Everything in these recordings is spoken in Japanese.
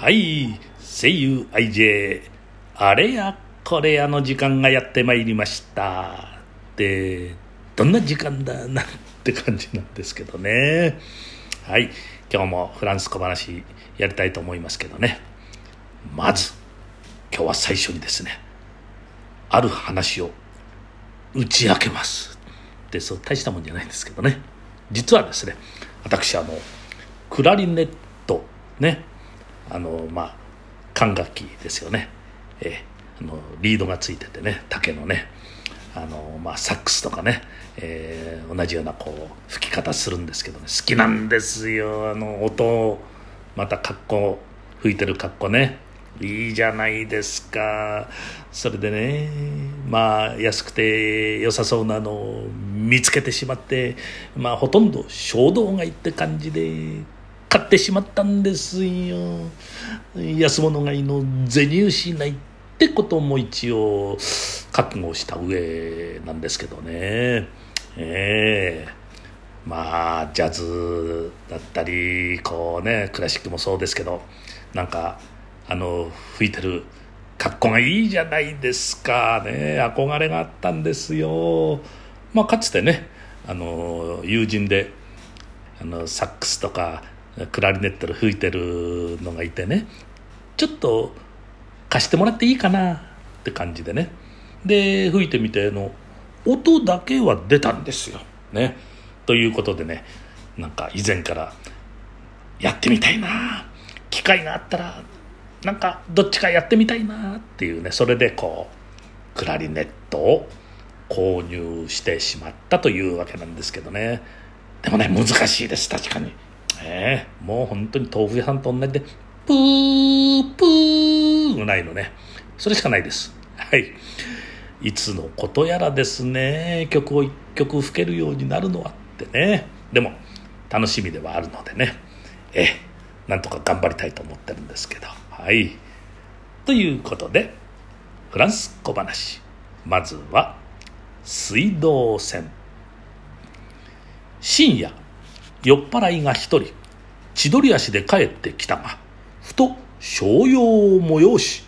はい声優 IJ あれやこれやの時間がやってまいりました。でどんな時間だなんて感じなんですけどね。はい今日もフランス小話やりたいと思いますけどね。まず今日は最初にですねある話を打ち明けます。でそう大したもんじゃないんですけどね。実はですね私あのクラリネットねあのまあ管楽器ですよね、えあのリードがついててね竹のね。あの、まあ、サックスとかね、えー、同じようなこう吹き方するんですけどね。好きなんですよあの音を。また格好吹いてる格好ね。いいじゃないですか。それでねまあ安くて良さそうなのを見つけてしまってまあほとんど衝動買いって感じで買ってしまったんですよ。安物買いの銭失いってことも一応覚悟した上なんですけどね。ええ。まあジャズだったりこうねクラシックもそうですけどなんかあの吹いてる格好がいいじゃないですか。ね憧れがあったんですよ。まあかつてねあの友人であのサックスとかクラリネットで吹いてるのがいてねちょっと貸してもらっていいかなって感じでねで吹いてみての音だけは出たんですよ。ね、ということでねなんか以前からやってみたいな機会があったらなんかどっちかやってみたいなっていうねそれでこうクラリネットを購入してしまったというわけなんですけどねでもね難しいです確かに。えもう本当に豆腐屋さんと同じで、プー、プーぐらいのね、それしかないです。はい。いつのことやらですね、曲を一曲吹けるようになるのはってね。でも、楽しみではあるのでね、ええ、なんとか頑張りたいと思ってるんですけど。はい。ということで、フランス小話。まずは、水道線。深夜、酔っ払いが一人千鳥足で帰ってきたがふと商用を催し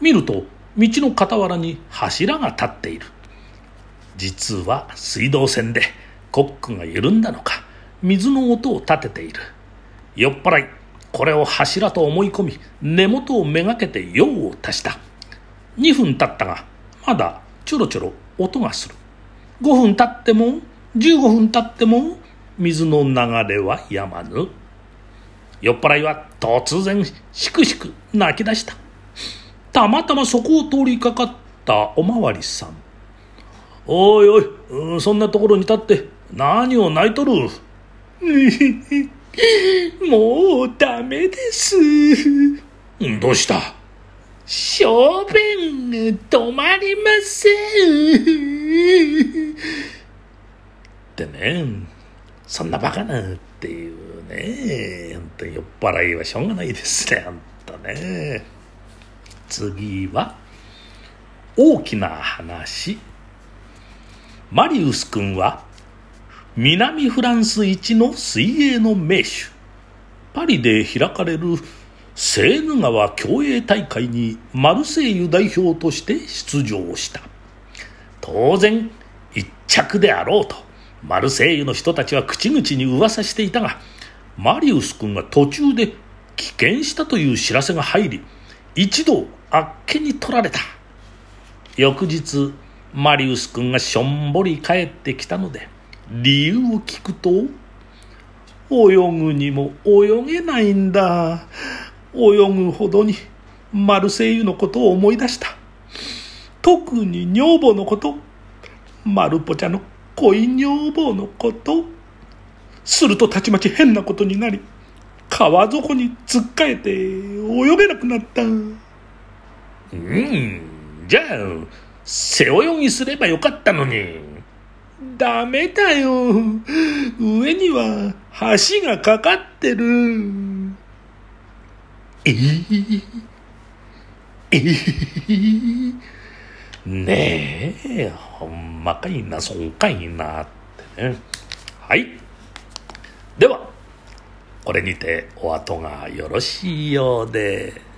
見ると道の傍らに柱が立っている。実は水道線でコックが緩んだのか水の音を立てている。酔っ払いこれを柱と思い込み根元をめがけて用を足した。2分経ったがまだちょろちょろ音がする。5分経っても15分経っても水の流れはやまぬ。酔っ払いは突然しくしく泣き出した。たまたまそこを通りかかったおまわりさん。おいおいそんなところに立って何を泣いとる？もうダメです。どうした？小便止まりません。ってねそんなバカなっていうね本当に酔っ払いはしょうがないですね本当ね。次は大きな話。マリウス君は南フランス一の水泳の名手。パリで開かれるセーヌ川競泳大会にマルセイユ代表として出場した。当然一着であろうと。マルセイユの人たちは口々に噂していたがマリウス君が途中で棄権したという知らせが入り一度あっけに取られた。翌日マリウス君がしょんぼり帰ってきたので理由を聞くと泳ぐにも泳げないんだ。泳ぐほどにマルセイユのことを思い出した。特に女房のことマルポチャの恋女房のこと？するとたちまち変なことになり川底に突っかえて泳げなくなった。うんじゃあ背泳ぎすればよかったのに。ダメだよ。上には橋がかかってる。えー、えー、ねえほんまかいなそんかいなってね。はい。ではこれにてお後がよろしいようで。